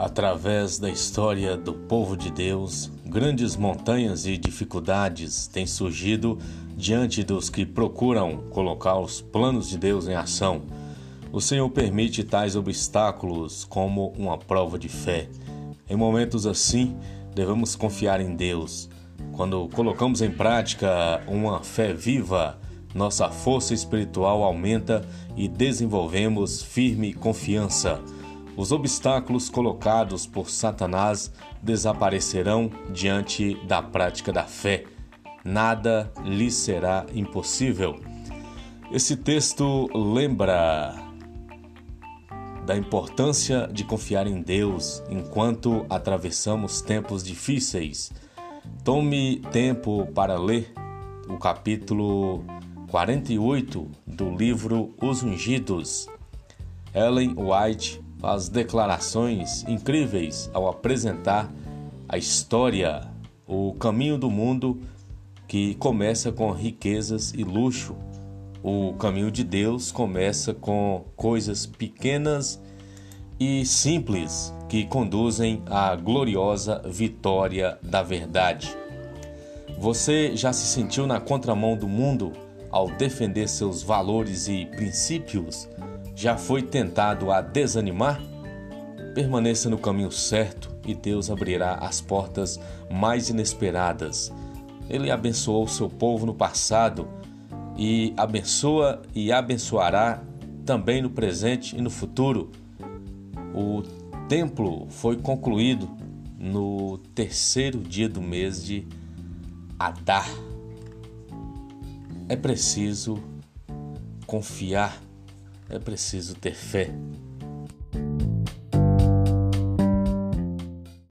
Através da história do povo de Deus, grandes montanhas e dificuldades têm surgido diante dos que procuram colocar os planos de Deus em ação. O Senhor permite tais obstáculos como uma prova de fé. Em momentos assim, devemos confiar em Deus. Quando colocamos em prática uma fé viva, nossa força espiritual aumenta e desenvolvemos firme confiança. Os obstáculos colocados por Satanás desaparecerão diante da prática da fé. Nada lhe será impossível. Esse texto lembra da importância de confiar em Deus enquanto atravessamos tempos difíceis. Tome tempo para ler o capítulo 48 do livro Os Ungidos. Ellen White faz declarações incríveis ao apresentar a história, o caminho do mundo que começa com riquezas e luxo. O caminho de Deus começa com coisas pequenas e simples que conduzem à gloriosa vitória da verdade. Você já se sentiu na contramão do mundo ao defender seus valores e princípios? Já foi tentado a desanimar? Permaneça no caminho certo e Deus abrirá as portas mais inesperadas. Ele abençoou seu povo no passado e abençoa e abençoará também no presente e no futuro. O templo foi concluído no terceiro dia do mês de Adar. É preciso confiar é preciso ter fé.